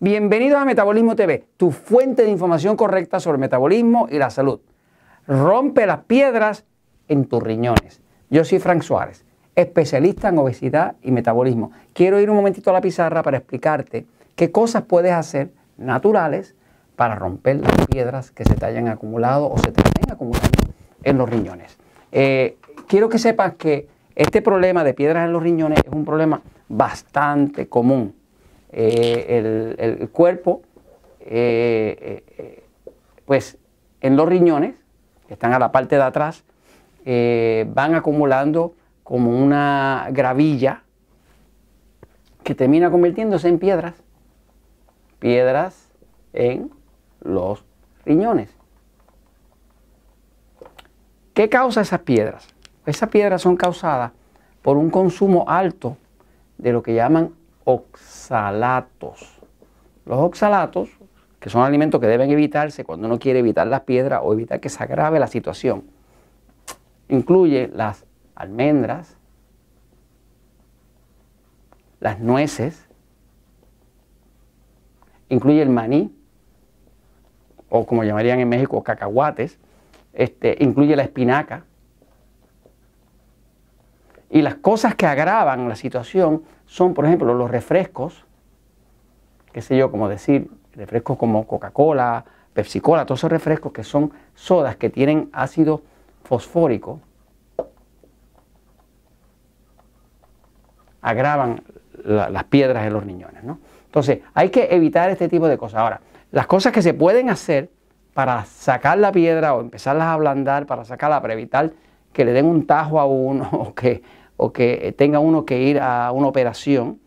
Bienvenidos a Metabolismo TV, tu fuente de información correcta sobre metabolismo y la salud. Rompe las piedras en tus riñones. Yo soy Frank Suárez, especialista en obesidad y metabolismo. Quiero ir un momentito a la pizarra para explicarte qué cosas puedes hacer naturales para romper las piedras que se te hayan acumulado o se te estén acumulando en los riñones. Eh, quiero que sepas que este problema de piedras en los riñones es un problema bastante común eh, el, cuerpo, eh, eh, pues en los riñones, que están a la parte de atrás, van acumulando como una gravilla que termina convirtiéndose en piedras, piedras en los riñones. ¿Qué causa esas piedras? Esas piedras son causadas por un consumo alto de lo que llaman oxalatos. Los oxalatos, que son alimentos que deben evitarse cuando uno quiere evitar las piedras o evitar que se agrave la situación, incluye las almendras, las nueces, incluye el maní, o como llamarían en México, cacahuates, este, incluye la espinaca. Y las cosas que agravan la situación son, por ejemplo, los refrescos, qué sé yo, como decir, refrescos como Coca-Cola, Pepsi-Cola, todos esos refrescos que son sodas que tienen ácido fosfórico, agravan las piedras en los riñones. ¿no? Entonces, hay que evitar este tipo de cosas. Ahora, las cosas que se pueden hacer para sacar la piedra o empezarlas a ablandar, para sacarla, para evitar que le den un tajo a uno o que o que tenga uno que ir a una operación,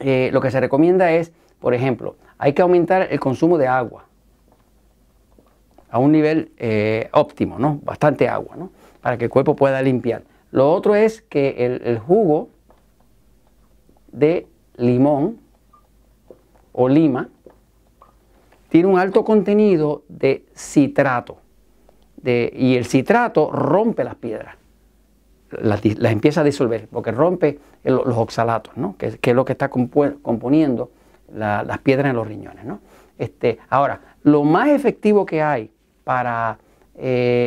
eh, lo que se recomienda es, por ejemplo, hay que aumentar el consumo de agua a un nivel eh, óptimo, ¿no? Bastante agua, ¿no? Para que el cuerpo pueda limpiar. Lo otro es que el, jugo de limón o lima tiene un alto contenido de citrato. Y el citrato rompe las piedras las, empieza a disolver, porque rompe los oxalatos, ¿no? que, es lo que está componiendo las piedras en los riñones. ¿no? Este, ahora, lo más efectivo que hay para eh,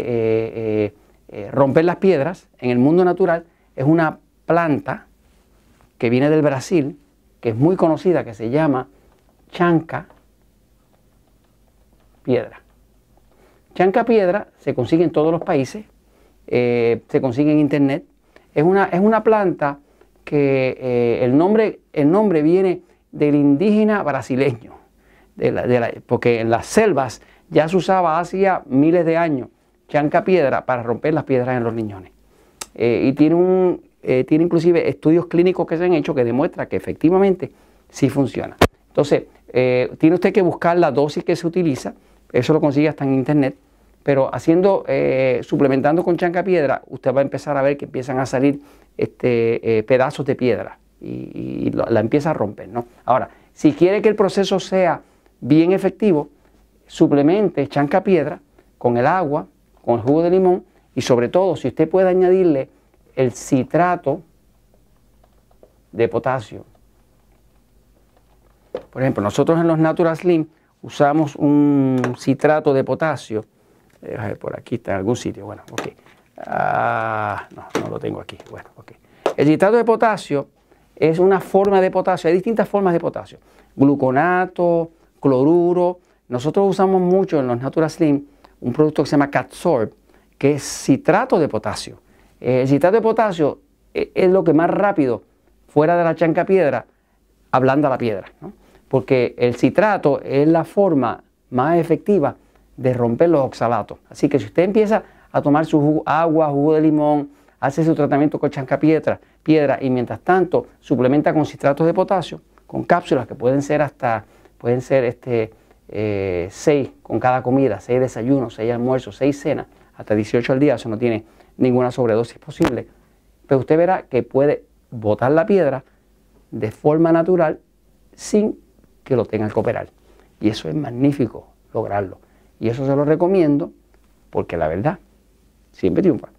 eh, eh, romper las piedras en el mundo natural es una planta que viene del Brasil, que es muy conocida, que se llama chanca piedra. Chanca piedra se consigue en todos los países, eh, se consigue en internet. Es una, es una planta que eh, el, nombre, el nombre viene del indígena brasileño, porque en las selvas ya se usaba hacía miles de años chanca piedra para romper las piedras en los riñones. Eh, y tiene, un, tiene inclusive estudios clínicos que se han hecho que demuestran que efectivamente sí funciona. Entonces, tiene usted que buscar la dosis que se utiliza, eso lo consigue hasta en internet, pero haciendo, eh, suplementando con chanca piedra, usted va a empezar a ver que empiezan a salir este, eh, pedazos de piedra y, la empieza a romper. ¿no? Ahora, si quiere que el proceso sea bien efectivo, suplemente chanca piedra con el agua, con el jugo de limón y sobre todo si usted puede añadirle el citrato de potasio. Por ejemplo, nosotros en los Natural Slim usamos un citrato de potasio ver, por aquí está en algún sitio. Bueno, ok. Ah, no, no lo tengo aquí. Bueno, ok. El citrato de potasio es una forma de potasio. Hay distintas formas de potasio. Gluconato, cloruro. Nosotros usamos mucho en los Natural Slim un producto que se llama Catsorb, que es citrato de potasio. El citrato de potasio e, es lo que más rápido, fuera de la chanca piedra, ablanda la piedra. ¿no? Porque el citrato es la forma más efectiva de romper los oxalatos. Así que si usted empieza a tomar su agua, jugo de limón, hace su tratamiento con chanca piedra, y mientras tanto suplementa con citratos de potasio, con cápsulas que pueden ser hasta, pueden ser este, eh, seis con cada comida, seis desayunos, seis almuerzos, seis cenas, hasta 18 al día, eso no tiene ninguna sobredosis posible. Pero usted verá que puede botar la piedra de forma natural sin que lo tenga que operar. Y eso es magnífico lograrlo. Y eso se lo recomiendo porque la verdad siempre triunfa.